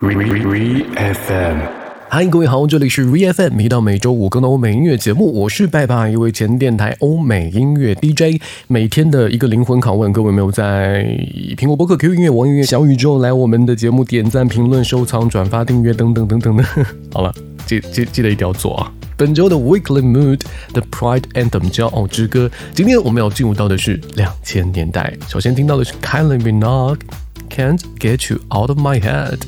Re Re FM，嗨，各位好，这里是 VFM，一到每周五更的欧美音乐节目，我是拜拜，一位前电台欧美音乐 DJ，每天的一个灵魂拷问，各位没有在苹果播客、QQ 音乐、网易音乐、小宇宙来我们的节目点赞、评论、收藏、转发、订阅等等等等的？好了，记记记得一定要做啊！本周的 Weekly Mood 的 Pride Anthem 骄傲之歌，今天我们要进入到的是两千年代，首先听到的是 Kylie Minogue。Can't get you out of my head.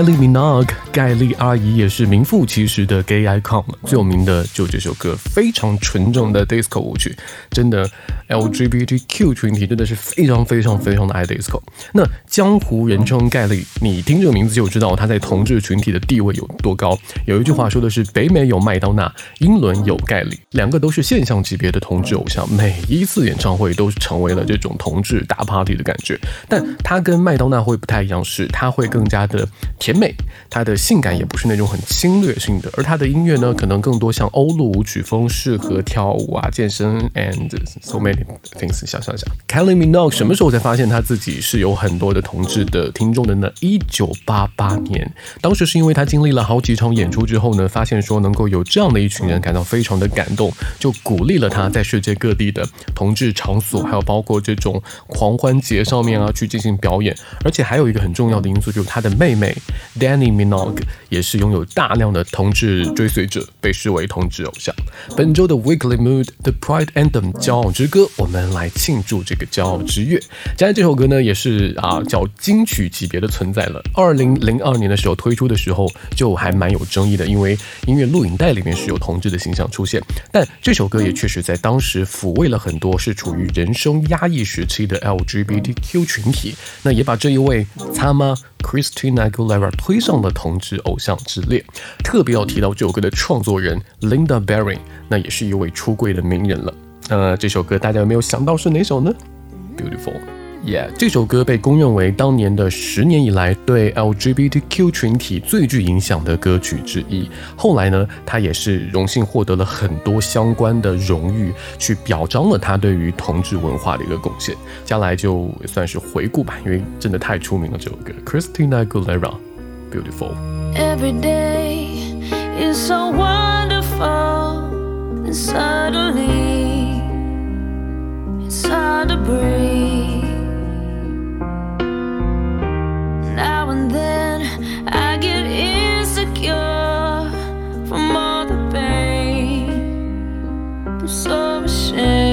凯莉米娜盖丽阿姨也是名副其实的 gay icon，最有名的就这首歌，非常纯正的 disco 舞曲，真的 LGBTQ 群体真的是非常非常非常的爱 disco。那江湖人称盖莉，你听这个名字就知道她在同志群体的地位有多高。有一句话说的是，北美有麦当娜，英伦有盖莉，两个都是现象级别的同志偶像，每一次演唱会都是成为了这种同志大 party 的感觉。但她跟麦当娜会不太一样，是她会更加的。甜美，她的性感也不是那种很侵略性的，而她的音乐呢，可能更多像欧陆舞曲风，适合跳舞啊、健身 and so many things，想想想，Kelly Minogue 什么时候才发现他自己是有很多的同志的听众的呢？一九八八年，当时是因为他经历了好几场演出之后呢，发现说能够有这样的一群人感到非常的感动，就鼓励了他在世界各地的同志场所，还有包括这种狂欢节上面啊去进行表演。而且还有一个很重要的因素，就是他的妹妹 Danny Minogue 也是拥有大量的同志追随者，被视为同志偶像。本周的 Weekly Mood The Pride Anthem 骄傲之歌，我们来庆祝这个骄傲之月。加上这首歌呢，也是啊叫金曲级别的存在了。二零零二年的时候推出的时候，就还蛮有争议的，因为音乐录影带里面是有同志的形象出现。但这首歌也确实在当时抚慰了很多是处于人生压抑时期的 LGBTQ 群体。那也把这一位他妈 Christina Aguilera 推上了同志偶像之列。特别要提到这首歌的创作人 Linda Berry，那也是一位出柜的名人了。呃，这首歌大家有没有想到是哪首呢？Beautiful，Yeah，这首歌被公认为当年的十年以来对 LGBTQ 群体最具影响的歌曲之一。后来呢，他也是荣幸获得了很多相关的荣誉，去表彰了他对于同志文化的一个贡献。将来就算是回顾吧，因为真的太出名了。这首歌，Christina Aguilera，Beautiful。Every day is so wonderful, and suddenly it's hard to breathe. Now and then I get insecure from all the pain. I'm so ashamed.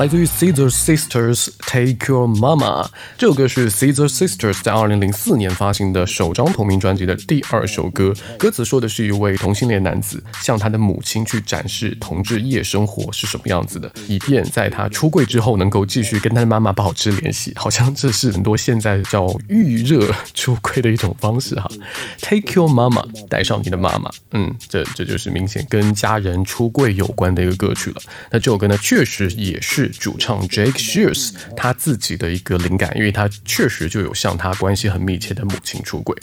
来自于 Caesar Sisters Take Your Mama。这首歌是 Caesar Sisters 在二零零四年发行的首张同名专辑的第二首歌。歌词说的是一位同性恋男子向他的母亲去展示同志夜生活是什么样子的，以便在他出柜之后能够继续跟他的妈妈保持联系。好像这是很多现在叫预热出柜的一种方式哈。Take Your Mama，带上你的妈妈。嗯，这这就是明显跟家人出柜有关的一个歌曲了。那这首歌呢，确实也是主唱 Jake Shears 他自己的一个灵感，因为他确实就有向他关系很密切的母亲出轨。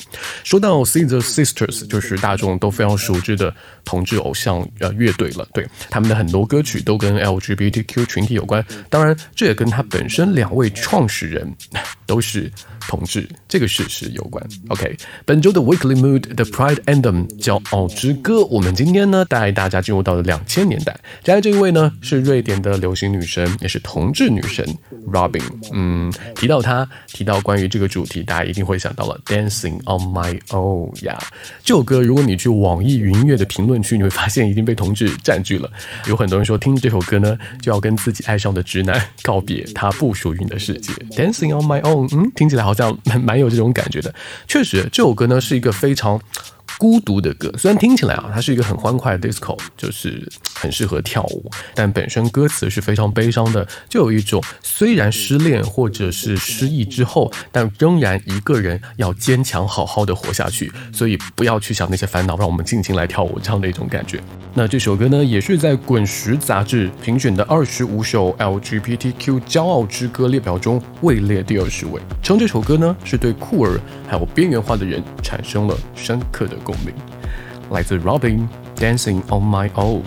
说到 See the Sisters，就是大众都非常熟知的同志偶像呃乐队了。对，他们的很多歌曲都跟 LGBTQ 群体有关，当然这也跟他本身两位创始人都是同志这个事实有关。OK，本周的 Weekly Mood，《The Pride Anthem 骄傲之歌，我们今天呢带大家进入到了两千年代。接下来这一位呢是瑞典的流行女神，也是同志女神 Robin。嗯，提到她，提到关于这个主题，大家一定会想到了 Dancing on My Own 呀。这首歌，如果你去网易云音乐的评论区，你会发现已经被同志占据了。有很多人说，听这首歌呢，就要跟自己爱上的直男告别，他不属于你的世界。Dancing on My Own，嗯，听起来好像蛮蛮有这种感觉的。确实，这首歌呢是一个非常。孤独的歌，虽然听起来啊，它是一个很欢快的 disco，就是很适合跳舞，但本身歌词是非常悲伤的，就有一种虽然失恋或者是失忆之后，但仍然一个人要坚强好好的活下去，所以不要去想那些烦恼，让我们尽情来跳舞这样的一种感觉。那这首歌呢，也是在《滚石》杂志评选的二十五首 LGBTQ 骄傲之歌列表中位列第二十位。称这首歌呢，是对酷儿还有边缘化的人产生了深刻的共鸣。来自 Robin Dancing on My Own。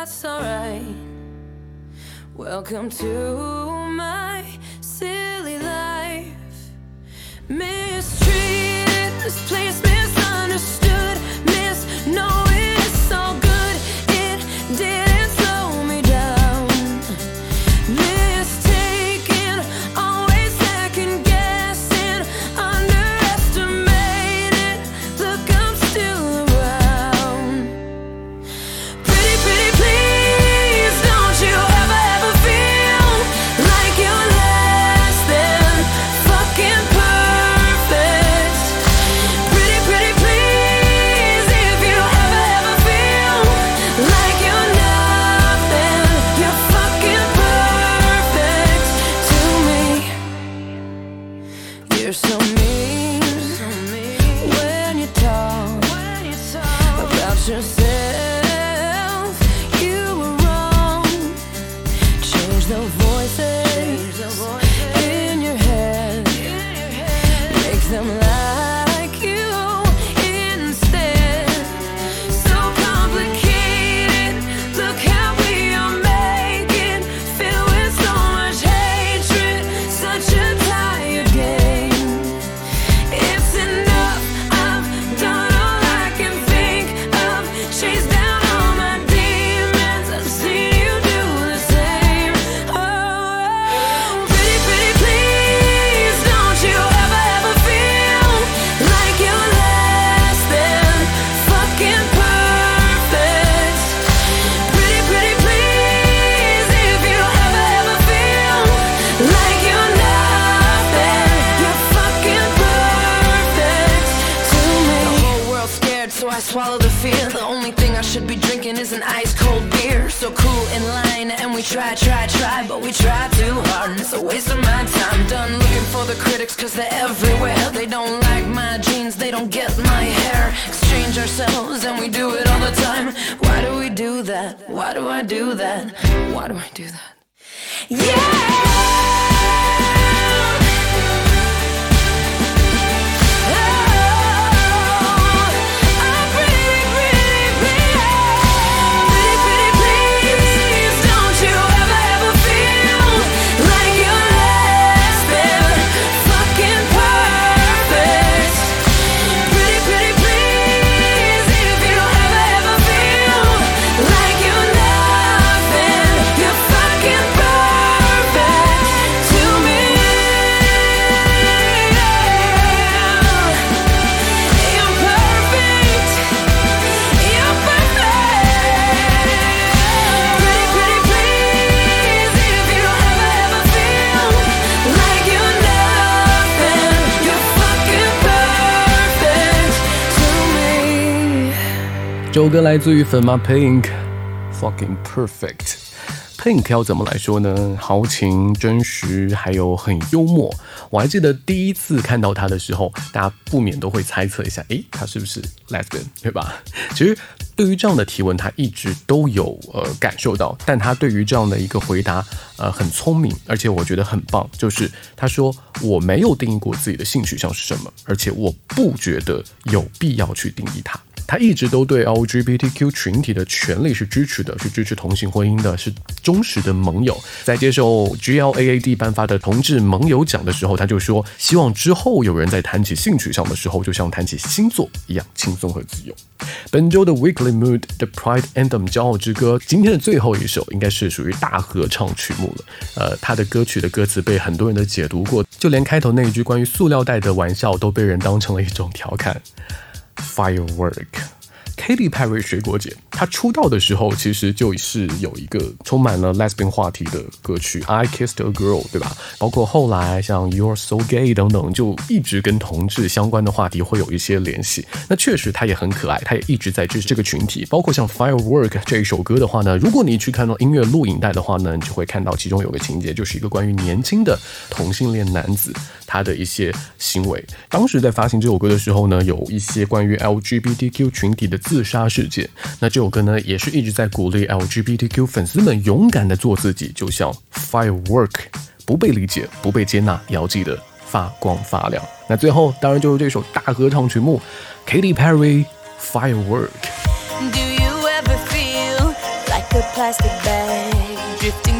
That's alright. Welcome to my silly life. Mistreated, this place misunderstood. Miss, swallow the fear. The only thing I should be drinking is an ice cold beer. So cool in line, and we try, try, try, but we try too hard, and it's a waste of my time. Done looking for the critics, cause they're everywhere. They don't like my jeans, they don't get my hair. Exchange ourselves, and we do it all the time. Why do we do that? Why do I do that? Why do I do that? You're 首歌来自于粉妈 Pink，fucking perfect。Pink 要怎么来说呢？豪情、真实，还有很幽默。我还记得第一次看到他的时候，大家不免都会猜测一下，诶，他是不是 lesbian，对吧？其实对于这样的提问，他一直都有呃感受到，但他对于这样的一个回答，呃，很聪明，而且我觉得很棒。就是他说我没有定义过自己的性取向是什么，而且我不觉得有必要去定义它。他一直都对 LGBTQ 群体的权利是支持的，是支持同性婚姻的，是忠实的盟友。在接受 GLAAD 颁发的同志盟友奖的时候，他就说，希望之后有人在谈起性取向的时候，就像谈起星座一样轻松和自由。本周的 Weekly Mood 的 Pride Anthem 骄傲之歌，今天的最后一首应该是属于大合唱曲目了。呃，他的歌曲的歌词被很多人的解读过，就连开头那一句关于塑料袋的玩笑都被人当成了一种调侃。Firework。Katy Perry 水果姐，她出道的时候其实就是有一个充满了 lesbian 话题的歌曲《I Kissed a Girl》，对吧？包括后来像 You're So Gay 等等，就一直跟同志相关的话题会有一些联系。那确实她也很可爱，她也一直在支持这个群体。包括像 Firework 这一首歌的话呢，如果你去看到音乐录影带的话呢，你就会看到其中有个情节，就是一个关于年轻的同性恋男子，他的一些行为。当时在发行这首歌的时候呢，有一些关于 LGBTQ 群体的自杀事件。那这首歌呢，也是一直在鼓励 LGBTQ 粉丝们勇敢的做自己，就像 Firework，不被理解，不被接纳，也要记得发光发亮。那最后当然就是这首大合唱曲目，Katy Perry Firework。Do you ever feel like a plastic bag drifting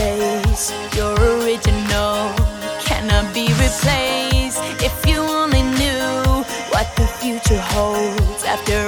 space. You're original, cannot be replaced. If you only knew what the future holds after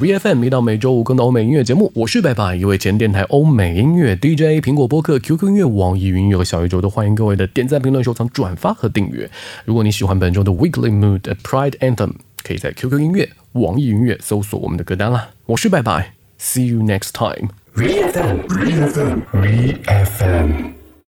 VFM，一到每周五更的欧美音乐节目，我是白白，一位前电台欧美音乐 DJ，苹果播客、QQ 音乐、网易云音乐和小宇宙都欢迎各位的点赞、评论、收藏、转发和订阅。如果你喜欢本周的 Weekly Mood Pride Anthem，可以在 QQ 音乐、网易云音乐搜索我们的歌单啦。我是白白，See you next time。VFM, VFM, VFM.